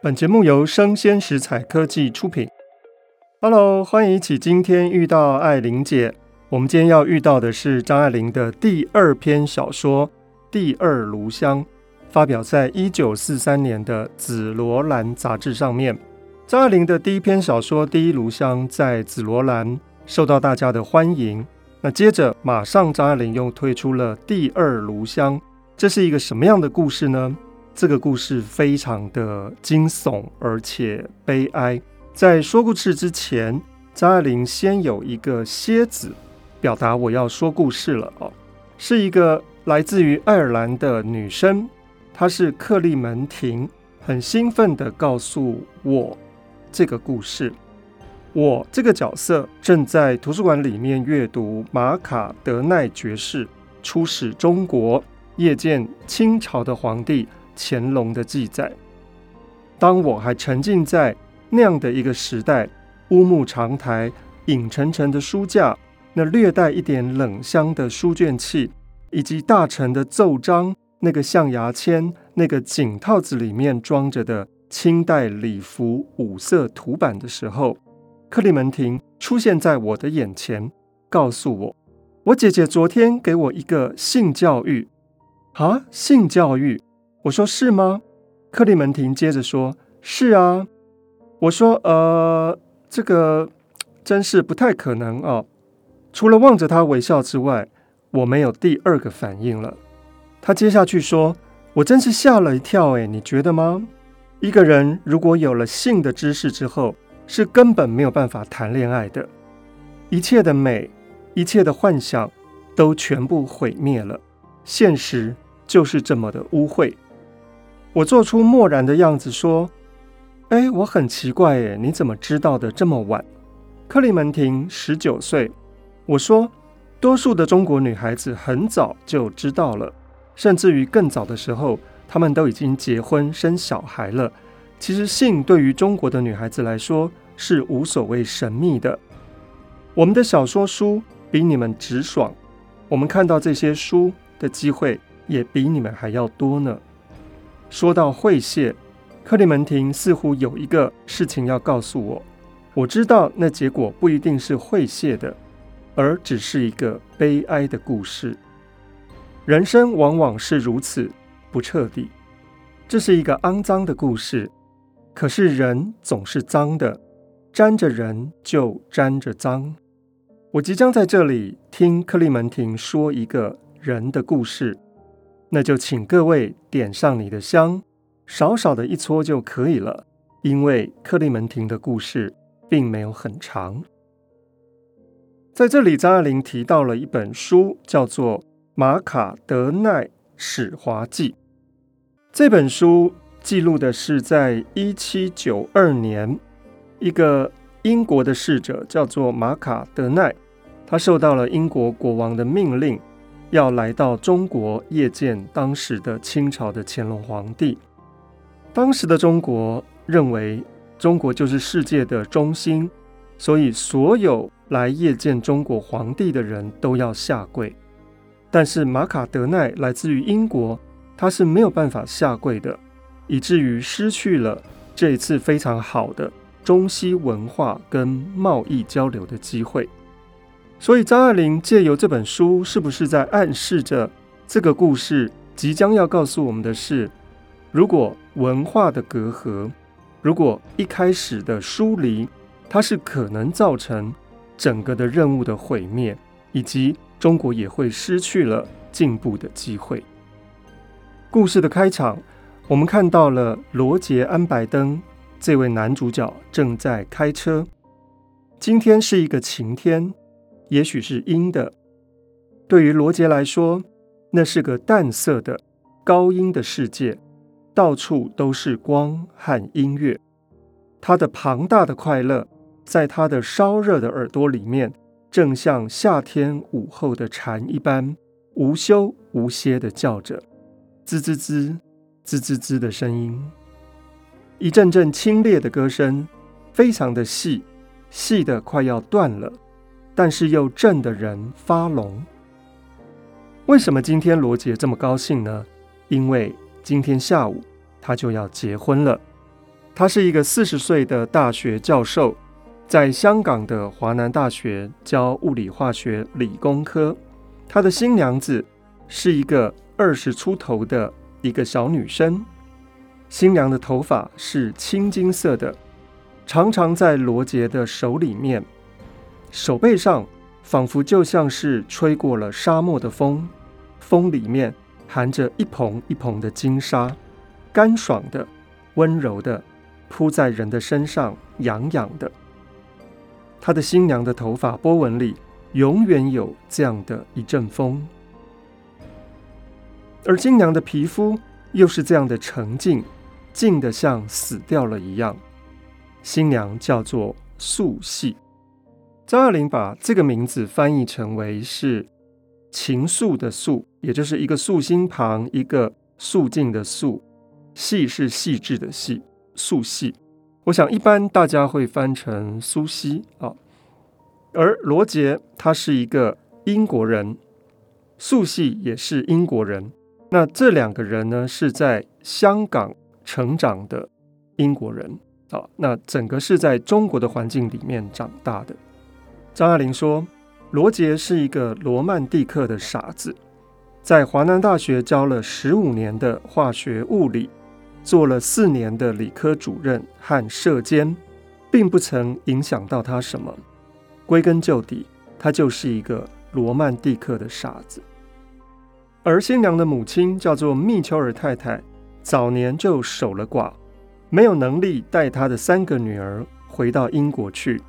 本节目由生鲜食材科技出品。Hello，欢迎一起今天遇到艾琳姐。我们今天要遇到的是张爱玲的第二篇小说《第二炉香》，发表在一九四三年的《紫罗兰》杂志上面。张爱玲的第一篇小说《第一炉香》在《紫罗兰》受到大家的欢迎。那接着，马上张爱玲又推出了《第二炉香》，这是一个什么样的故事呢？这个故事非常的惊悚，而且悲哀。在说故事之前，张爱玲先有一个蝎子，表达我要说故事了哦。是一个来自于爱尔兰的女生，她是克利门婷，很兴奋地告诉我这个故事。我这个角色正在图书馆里面阅读马卡德奈爵士出使中国，谒见清朝的皇帝。乾隆的记载。当我还沉浸在那样的一个时代，乌木长台、影沉沉的书架，那略带一点冷香的书卷气，以及大臣的奏章，那个象牙签、那个锦套子里面装着的清代礼服五色图版的时候，克利门廷出现在我的眼前，告诉我：我姐姐昨天给我一个性教育。啊，性教育。我说是吗？克利门廷接着说：“是啊。”我说：“呃，这个真是不太可能哦。”除了望着他微笑之外，我没有第二个反应了。他接下去说：“我真是吓了一跳，诶，你觉得吗？一个人如果有了性的知识之后，是根本没有办法谈恋爱的。一切的美，一切的幻想，都全部毁灭了。现实就是这么的污秽。”我做出漠然的样子说：“哎，我很奇怪，哎，你怎么知道的这么晚？”克利门婷十九岁。我说：“多数的中国女孩子很早就知道了，甚至于更早的时候，她们都已经结婚生小孩了。其实性对于中国的女孩子来说是无所谓神秘的。我们的小说书比你们直爽，我们看到这些书的机会也比你们还要多呢。”说到会谢，克利门廷似乎有一个事情要告诉我。我知道那结果不一定是会谢的，而只是一个悲哀的故事。人生往往是如此不彻底。这是一个肮脏的故事，可是人总是脏的，沾着人就沾着脏。我即将在这里听克利门廷说一个人的故事。那就请各位点上你的香，少少的一撮就可以了，因为克利门廷的故事并没有很长。在这里，张爱玲提到了一本书，叫做《马卡德奈使华记》。这本书记录的是在一七九二年，一个英国的侍者叫做马卡德奈，他受到了英国国王的命令。要来到中国谒见当时的清朝的乾隆皇帝。当时的中国认为中国就是世界的中心，所以所有来谒见中国皇帝的人都要下跪。但是马卡德奈来自于英国，他是没有办法下跪的，以至于失去了这一次非常好的中西文化跟贸易交流的机会。所以张爱玲借由这本书，是不是在暗示着这个故事即将要告诉我们的是：如果文化的隔阂，如果一开始的疏离，它是可能造成整个的任务的毁灭，以及中国也会失去了进步的机会。故事的开场，我们看到了罗杰·安白登这位男主角正在开车。今天是一个晴天。也许是阴的，对于罗杰来说，那是个淡色的高音的世界，到处都是光和音乐。他的庞大的快乐，在他的烧热的耳朵里面，正像夏天午后的蝉一般，无休无歇地叫着，吱吱吱，吱吱吱的声音，一阵阵清冽的歌声，非常的细，细得快要断了。但是又震得人发聋。为什么今天罗杰这么高兴呢？因为今天下午他就要结婚了。他是一个四十岁的大学教授，在香港的华南大学教物理化学理工科。他的新娘子是一个二十出头的一个小女生，新娘的头发是青金色的，常常在罗杰的手里面，手背上仿佛就像是吹过了沙漠的风，风里面含着一蓬一蓬的金沙，干爽的、温柔的，扑在人的身上，痒痒的。他的新娘的头发波纹里，永远有这样的一阵风，而新娘的皮肤又是这样的沉静，静得像死掉了一样。新娘叫做素系，张爱玲把这个名字翻译成为是情愫的愫，也就是一个素心旁，一个素静的素，细是细致的细，素系。我想一般大家会翻成苏西啊。而罗杰他是一个英国人，素系也是英国人。那这两个人呢，是在香港成长的英国人啊。那整个是在中国的环境里面长大的。张爱玲说，罗杰是一个罗曼蒂克的傻子，在华南大学教了十五年的化学物理，做了四年的理科主任和社监，并不曾影响到他什么。归根究底，他就是一个罗曼蒂克的傻子。而新娘的母亲叫做密丘尔太太，早年就守了寡，没有能力带她的三个女儿回到英国去，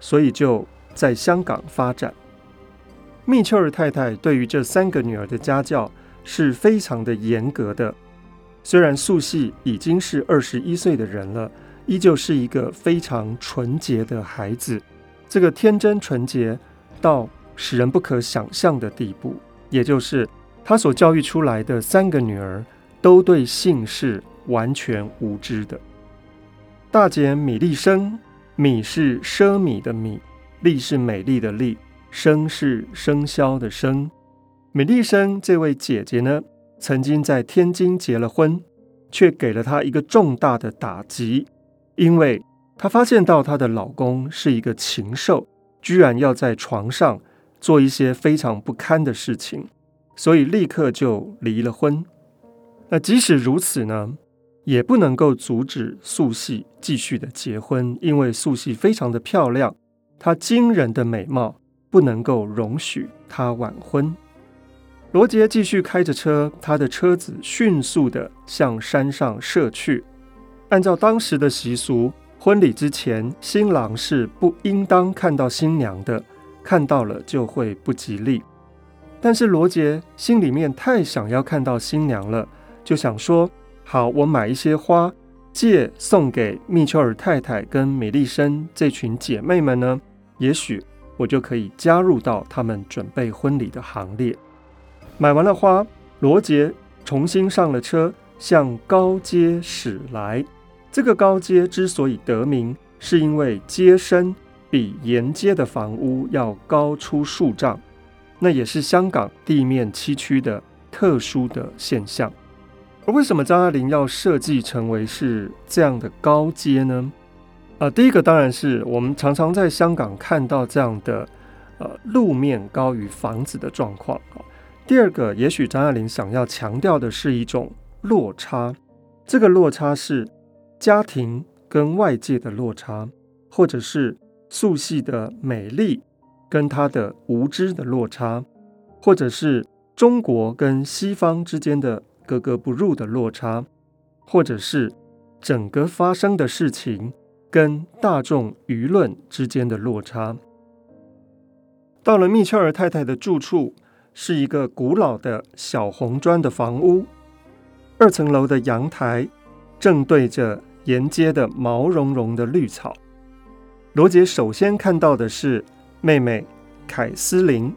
所以就在香港发展。密丘尔太太对于这三个女儿的家教是非常的严格的。虽然素系已经是二十一岁的人了，依旧是一个非常纯洁的孩子。这个天真纯洁到使人不可想象的地步，也就是他所教育出来的三个女儿都对性是完全无知的。大姐米丽生，米是奢靡的米，丽是美丽的丽，笙是笙箫的笙。美丽笙这位姐姐呢，曾经在天津结了婚，却给了她一个重大的打击，因为。她发现到她的老公是一个禽兽，居然要在床上做一些非常不堪的事情，所以立刻就离了婚。那即使如此呢，也不能够阻止素系继续的结婚，因为素系非常的漂亮，她惊人的美貌不能够容许她晚婚。罗杰继续开着车，他的车子迅速的向山上射去，按照当时的习俗。婚礼之前，新郎是不应当看到新娘的，看到了就会不吉利。但是罗杰心里面太想要看到新娘了，就想说：好，我买一些花，借送给密丘尔太太跟米丽笙这群姐妹们呢，也许我就可以加入到他们准备婚礼的行列。买完了花，罗杰重新上了车，向高街驶来。这个高街之所以得名，是因为街身比沿街的房屋要高出数丈，那也是香港地面崎岖的特殊的现象。而为什么张爱玲要设计成为是这样的高街呢？啊、呃，第一个当然是我们常常在香港看到这样的呃路面高于房子的状况。第二个，也许张爱玲想要强调的是一种落差，这个落差是。家庭跟外界的落差，或者是素系的美丽跟她的无知的落差，或者是中国跟西方之间的格格不入的落差，或者是整个发生的事情跟大众舆论之间的落差。到了密丘尔太太的住处，是一个古老的小红砖的房屋，二层楼的阳台正对着。沿街的毛茸茸的绿草，罗杰首先看到的是妹妹凯斯琳。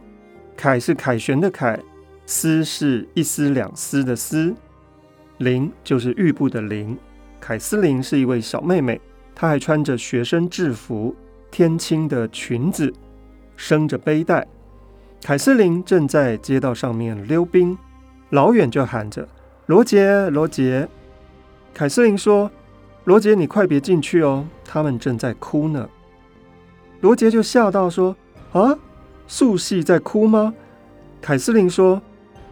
凯是凯旋的凯，丝是一丝两丝的丝，灵就是玉部的灵。凯斯琳是一位小妹妹，她还穿着学生制服，天青的裙子，生着背带。凯瑟琳正在街道上面溜冰，老远就喊着：“罗杰，罗杰！”凯瑟琳说。罗杰，你快别进去哦，他们正在哭呢。”罗杰就吓到说：“啊，素系在哭吗？”凯瑟琳说：“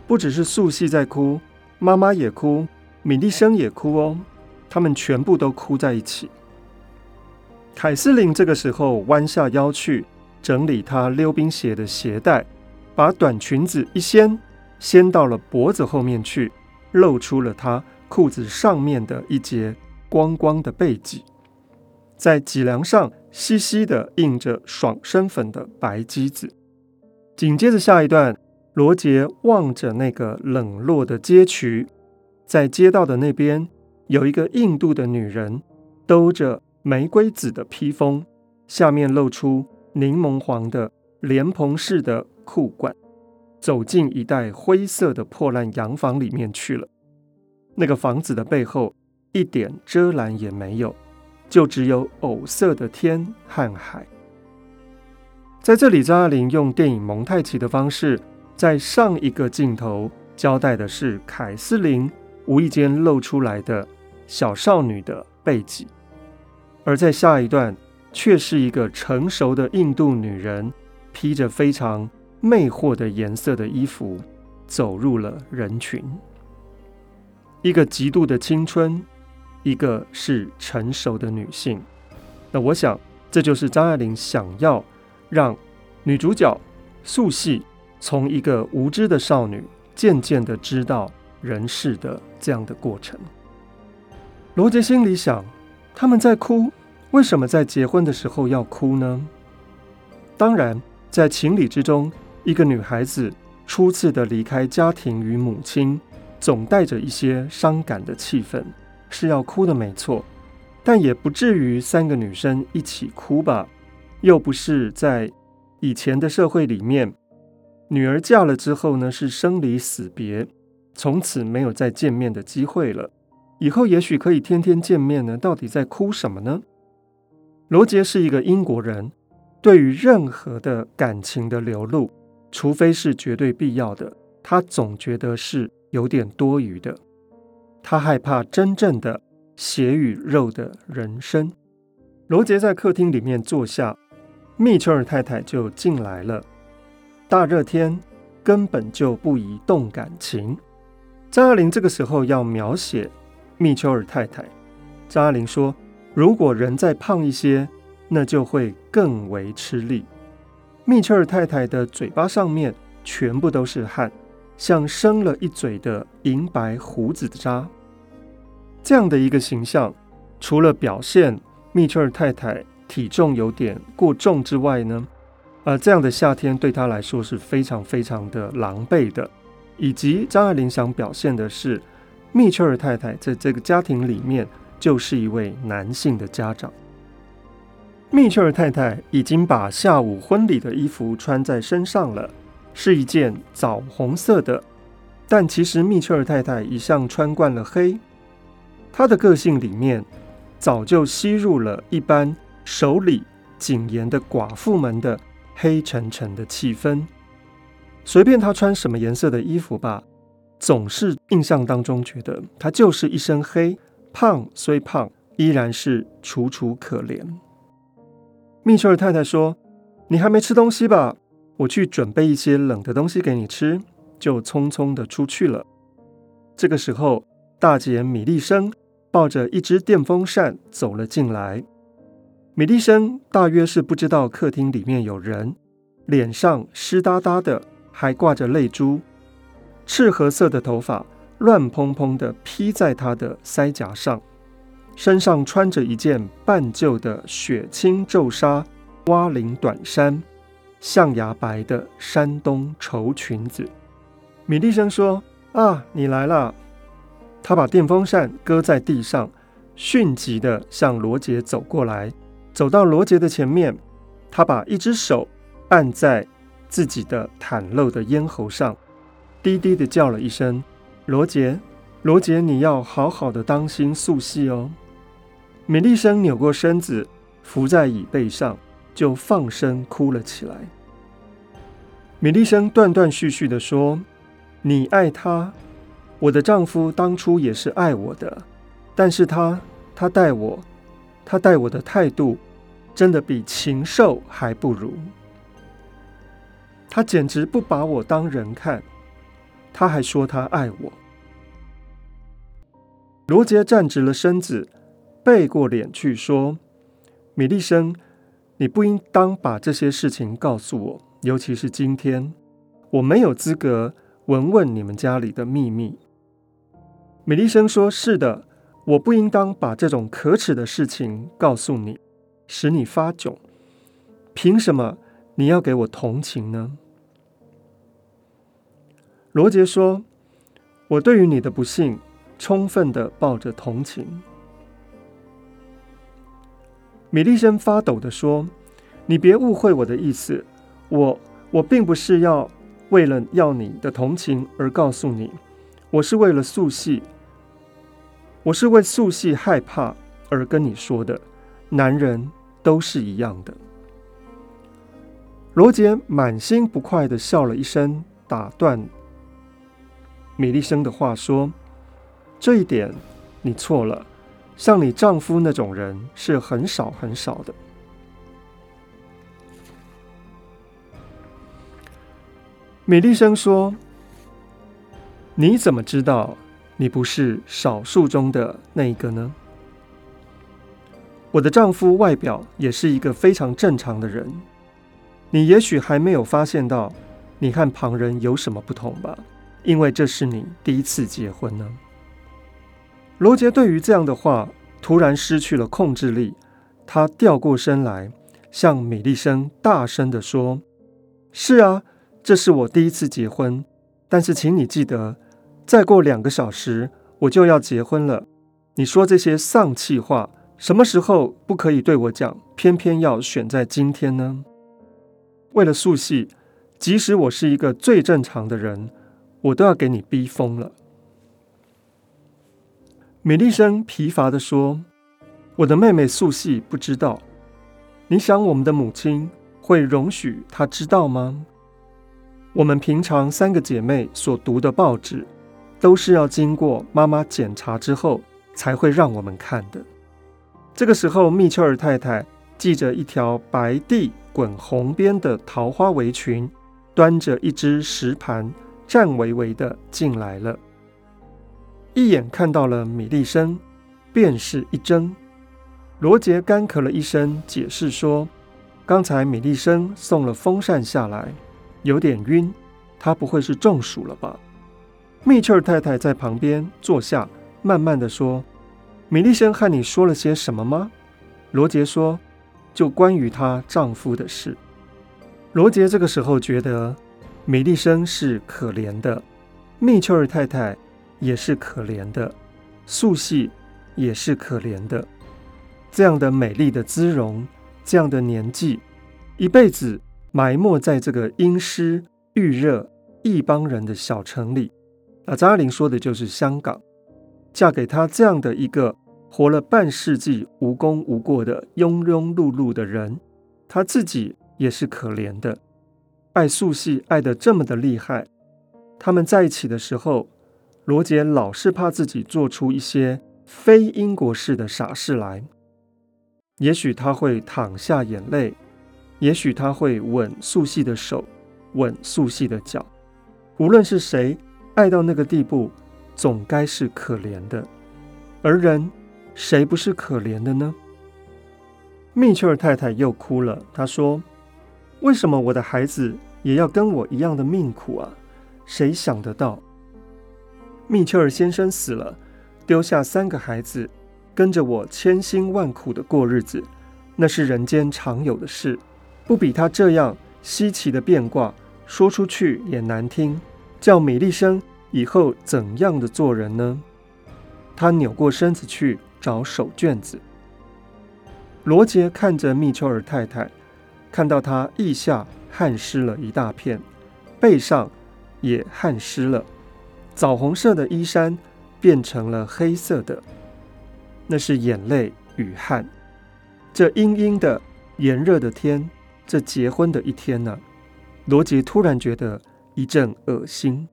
不只是素系在哭，妈妈也哭，米莉生也哭哦，他们全部都哭在一起。”凯瑟琳这个时候弯下腰去整理她溜冰鞋的鞋带，把短裙子一掀，掀到了脖子后面去，露出了她裤子上面的一截光光的背脊，在脊梁上细细的印着爽身粉的白迹子。紧接着下一段，罗杰望着那个冷落的街渠，在街道的那边有一个印度的女人，兜着。玫瑰紫的披风，下面露出柠檬黄的莲蓬式的裤管，走进一带灰色的破烂洋房里面去了。那个房子的背后一点遮拦也没有，就只有藕色的天和海。在这里，张爱玲用电影蒙太奇的方式，在上一个镜头交代的是凯瑟琳无意间露出来的小少女的背脊。而在下一段，却是一个成熟的印度女人，披着非常魅惑的颜色的衣服，走入了人群。一个极度的青春，一个是成熟的女性。那我想，这就是张爱玲想要让女主角素系从一个无知的少女，渐渐的知道人世的这样的过程。罗杰心里想。他们在哭，为什么在结婚的时候要哭呢？当然，在情理之中，一个女孩子初次的离开家庭与母亲，总带着一些伤感的气氛，是要哭的，没错。但也不至于三个女生一起哭吧？又不是在以前的社会里面，女儿嫁了之后呢，是生离死别，从此没有再见面的机会了。以后也许可以天天见面呢，到底在哭什么呢？罗杰是一个英国人，对于任何的感情的流露，除非是绝对必要的，他总觉得是有点多余的。他害怕真正的血与肉的人生。罗杰在客厅里面坐下，密丘尔太太就进来了。大热天根本就不宜动感情。张爱玲这个时候要描写。密丘尔太太，张爱玲说：“如果人再胖一些，那就会更为吃力。”密丘尔太太的嘴巴上面全部都是汗，像生了一嘴的银白胡子的渣。这样的一个形象，除了表现密丘尔太太体重有点过重之外呢，呃，这样的夏天对她来说是非常非常的狼狈的。以及张爱玲想表现的是。密丘尔太太在这个家庭里面就是一位男性的家长。密丘尔太太已经把下午婚礼的衣服穿在身上了，是一件枣红色的。但其实密丘尔太太一向穿惯了黑，她的个性里面早就吸入了一般守礼谨严的寡妇们的黑沉沉的气氛。随便她穿什么颜色的衣服吧。总是印象当中觉得他就是一身黑，胖虽胖，依然是楚楚可怜。密丘尔太太说：“你还没吃东西吧？我去准备一些冷的东西给你吃。”就匆匆的出去了。这个时候，大姐米莉生抱着一只电风扇走了进来。米莉生大约是不知道客厅里面有人，脸上湿哒哒的，还挂着泪珠。赤褐色的头发乱蓬蓬地披在他的腮颊上，身上穿着一件半旧的雪青皱纱蛙领短衫，象牙白的山东绸裙子。米莉生说：“啊，你来了。”她把电风扇搁在地上，迅疾地向罗杰走过来，走到罗杰的前面，她把一只手按在自己的袒露的咽喉上。低低的叫了一声：“罗杰，罗杰，你要好好的当心素系哦。”米莉生扭过身子，伏在椅背上，就放声哭了起来。米莉生断断续续的说：“你爱他，我的丈夫当初也是爱我的，但是他他待我，他待我的态度，真的比禽兽还不如。他简直不把我当人看，他还说他爱我。罗杰站直了身子，背过脸去说：“米利生，你不应当把这些事情告诉我，尤其是今天，我没有资格闻问你们家里的秘密。”米利生说：“是的，我不应当把这种可耻的事情告诉你，使你发窘。凭什么你要给我同情呢？”罗杰说：“我对于你的不幸。”充分的抱着同情，米利生发抖的说：“你别误会我的意思，我我并不是要为了要你的同情而告诉你，我是为了素系，我是为素系害怕而跟你说的。男人都是一样的。”罗杰满心不快的笑了一声，打断米利生的话说。这一点你错了，像你丈夫那种人是很少很少的。米利生说：“你怎么知道你不是少数中的那一个呢？我的丈夫外表也是一个非常正常的人，你也许还没有发现到你和旁人有什么不同吧？因为这是你第一次结婚呢。”罗杰对于这样的话突然失去了控制力，他掉过身来，向米利生大声地说：“是啊，这是我第一次结婚，但是请你记得，再过两个小时我就要结婚了。你说这些丧气话，什么时候不可以对我讲？偏偏要选在今天呢？为了素系，即使我是一个最正常的人，我都要给你逼疯了。”米利生疲乏地说：“我的妹妹素系不知道，你想我们的母亲会容许她知道吗？我们平常三个姐妹所读的报纸，都是要经过妈妈检查之后才会让我们看的。”这个时候，密切尔太太系着一条白地滚红边的桃花围裙，端着一只食盘，颤巍巍的进来了。一眼看到了米利生，便是一怔。罗杰干咳了一声，解释说：“刚才米利生送了风扇下来，有点晕，他不会是中暑了吧？”密切尔太太在旁边坐下，慢慢的说：“米利生和你说了些什么吗？”罗杰说：“就关于她丈夫的事。”罗杰这个时候觉得米利生是可怜的，密切尔太太。也是可怜的，素系也是可怜的。这样的美丽的姿容，这样的年纪，一辈子埋没在这个阴湿郁热异邦人的小城里。那，张爱玲说的就是香港。嫁给他这样的一个活了半世纪无功无过的庸庸碌碌的人，他自己也是可怜的。爱素系爱得这么的厉害，他们在一起的时候。罗杰老是怕自己做出一些非英国式的傻事来，也许他会淌下眼泪，也许他会吻素系的手，吻素系的脚。无论是谁，爱到那个地步，总该是可怜的。而人，谁不是可怜的呢？密切尔太太又哭了，她说：“为什么我的孩子也要跟我一样的命苦啊？谁想得到？”密切尔先生死了，丢下三个孩子，跟着我千辛万苦的过日子，那是人间常有的事，不比他这样稀奇的变卦，说出去也难听。叫米利生以后怎样的做人呢？他扭过身子去找手绢子。罗杰看着密切尔太太，看到她腋下汗湿了一大片，背上也汗湿了。枣红色的衣衫变成了黑色的，那是眼泪与汗。这阴阴的炎热的天，这结婚的一天呢、罗杰突然觉得一阵恶心。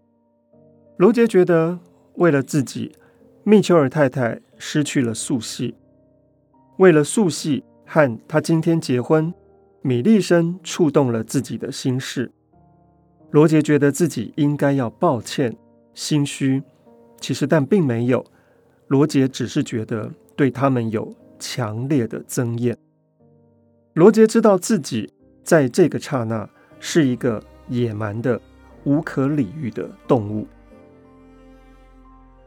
罗杰觉得，为了自己，密丘尔太太失去了素系，为了素系和他今天结婚，米利森触动了自己的心事。罗杰觉得自己应该要抱歉、心虚，其实但并没有。罗杰只是觉得对他们有强烈的憎厌。罗杰知道自己在这个刹那是一个野蛮的、无可理喻的动物。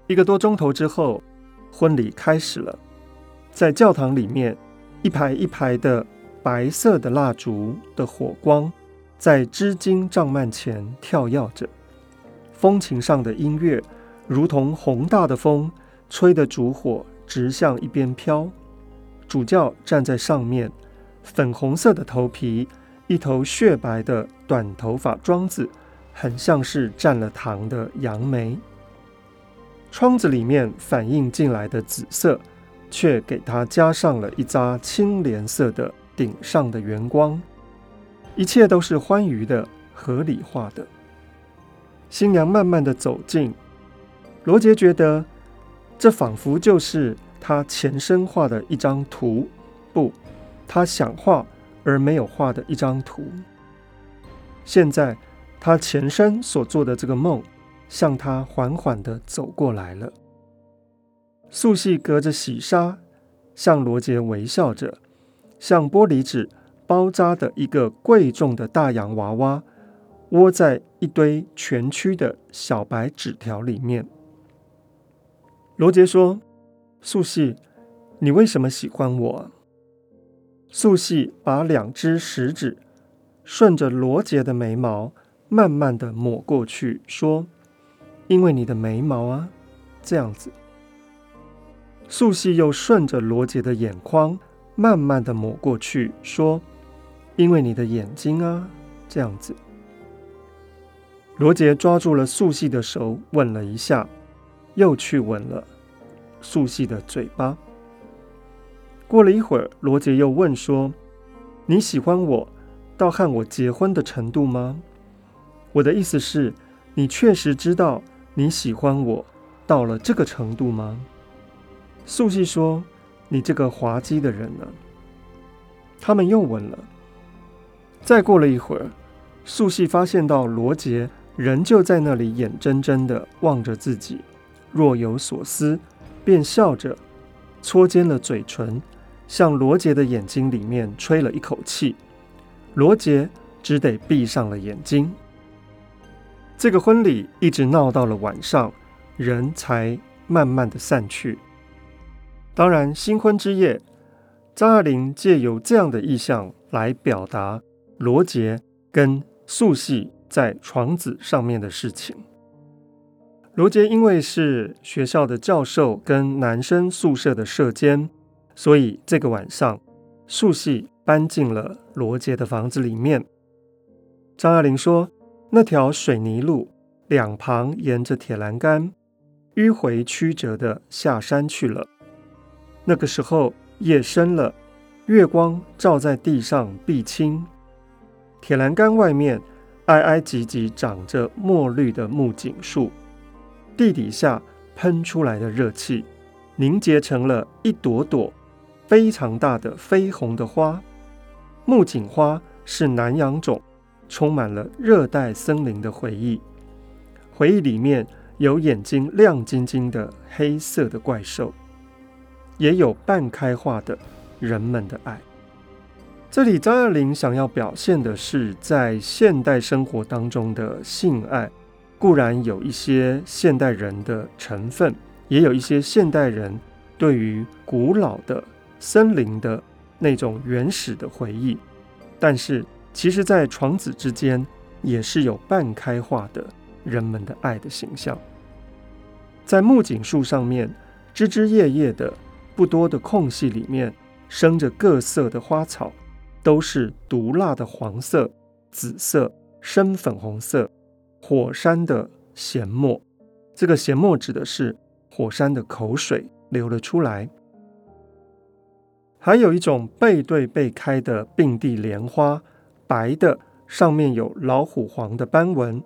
一个多钟头之后，婚礼开始了。在教堂里面，一排一排的白色的蜡烛的火光，在织金帐幔前跳跃着。风琴上的音乐，如同宏大的风，吹得烛火直向一边飘。主教站在上面，粉红色的头皮，一头雪白的短头发庄子，很像是蘸了糖的杨梅。窗子里面反映进来的紫色。却给它加上了一扎青莲色的顶上的圆光，一切都是欢愉的、合理化的。新娘慢慢的走近，罗杰觉得这仿佛就是他前身画的一张图，不，他想画而没有画的一张图。现在他前身所做的这个梦，向他缓缓的走过来了。素系隔着喜纱，向罗杰微笑着，像玻璃纸包扎的一个贵重的大洋娃娃，窝在一堆蜷曲的小白纸条里面。罗杰说：“素系，你为什么喜欢我？”素系把两只食指顺着罗杰的眉毛慢慢的抹过去，说：“因为你的眉毛啊，这样子。”素系又顺着罗杰的眼眶慢慢的抹过去，说：“因为你的眼睛啊，这样子。”罗杰抓住了素系的手，吻了一下，又去吻了素系的嘴巴。过了一会儿，罗杰又问说：“你喜欢我到和我结婚的程度吗？”我的意思是，你确实知道你喜欢我到了这个程度吗？素系说：“你这个滑稽的人呢？”他们又吻了。再过了一会儿，素系发现到罗杰仍旧在那里眼睁睁地望着自己，若有所思，便笑着搓尖了嘴唇，向罗杰的眼睛里面吹了一口气。罗杰只得闭上了眼睛。这个婚礼一直闹到了晚上，人才慢慢的散去。当然，新婚之夜，张爱玲借由这样的意象来表达罗杰跟素系在床子上面的事情。罗杰因为是学校的教授跟男生宿舍的舍监，所以这个晚上素系搬进了罗杰的房子里面。张爱玲说，那条水泥路两旁沿着铁栏杆，迂回曲折的下山去了。那个时候夜深了，月光照在地上碧青，铁栏杆外面挨挨挤挤长着墨绿的木槿树，地底下喷出来的热气凝结成了一朵朵非常大的绯红的花。木槿花是南洋种，充满了热带森林的回忆，回忆里面有眼睛亮晶晶的黑色的怪兽。也有半开化的人们的爱。这里张爱玲想要表现的是，在现代生活当中的性爱，固然有一些现代人的成分，也有一些现代人对于古老的森林的那种原始的回忆。但是，其实，在床子之间，也是有半开化的人们的爱的形象。在木槿树上面，枝枝叶叶的。不多的空隙里面生着各色的花草，都是毒辣的黄色、紫色、深粉红色，火山的涎沫。这个涎沫指的是火山的口水流了出来。还有一种背对背开的并蒂莲花，白的，上面有老虎黄的斑纹。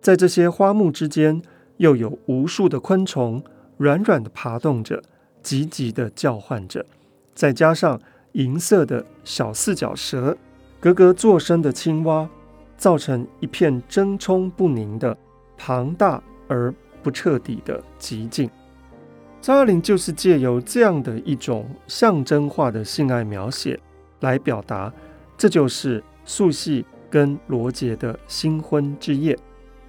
在这些花木之间，又有无数的昆虫软软的爬动着。急急地叫唤着，再加上银色的小四脚蛇、咯咯作声的青蛙，造成一片争冲不宁的庞大而不彻底的寂静。张爱玲就是借由这样的一种象征化的性爱描写，来表达这就是素系跟罗杰的新婚之夜。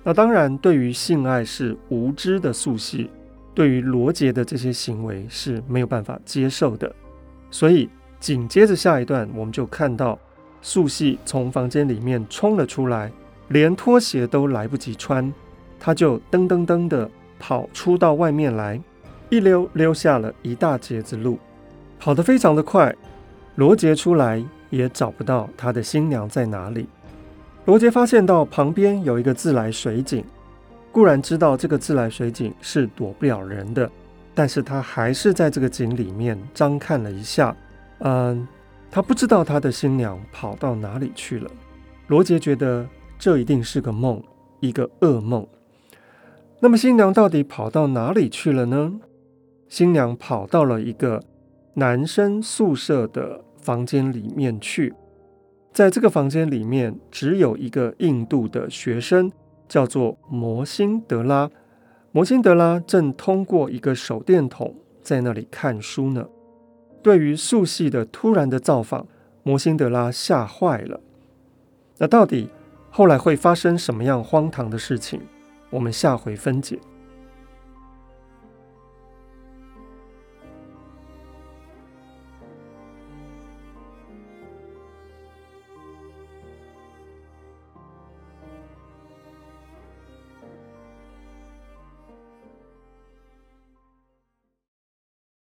那当然，对于性爱是无知的素系，对于罗杰的这些行为是没有办法接受的。所以紧接着下一段，我们就看到素汐从房间里面冲了出来，连拖鞋都来不及穿，他就噔噔噔的跑出到外面来。一溜溜下了一大截子路，跑得非常的快。罗杰出来也找不到他的新娘在哪里。罗杰发现到旁边有一个自来水井，固然知道这个自来水井是躲不了人的，但是他还是在这个井里面张看了一下。嗯，他不知道他的新娘跑到哪里去了。罗杰觉得这一定是个梦，一个噩梦。那么新娘到底跑到哪里去了呢？新娘跑到了一个男生宿舍的房间里面去，在这个房间里面只有一个印度的学生，叫做摩辛德拉。摩辛德拉正通过一个手电筒在那里看书呢。对于素系的突然的造访，摩辛德拉吓坏了。那到底后来会发生什么样荒唐的事情？我们下回分解。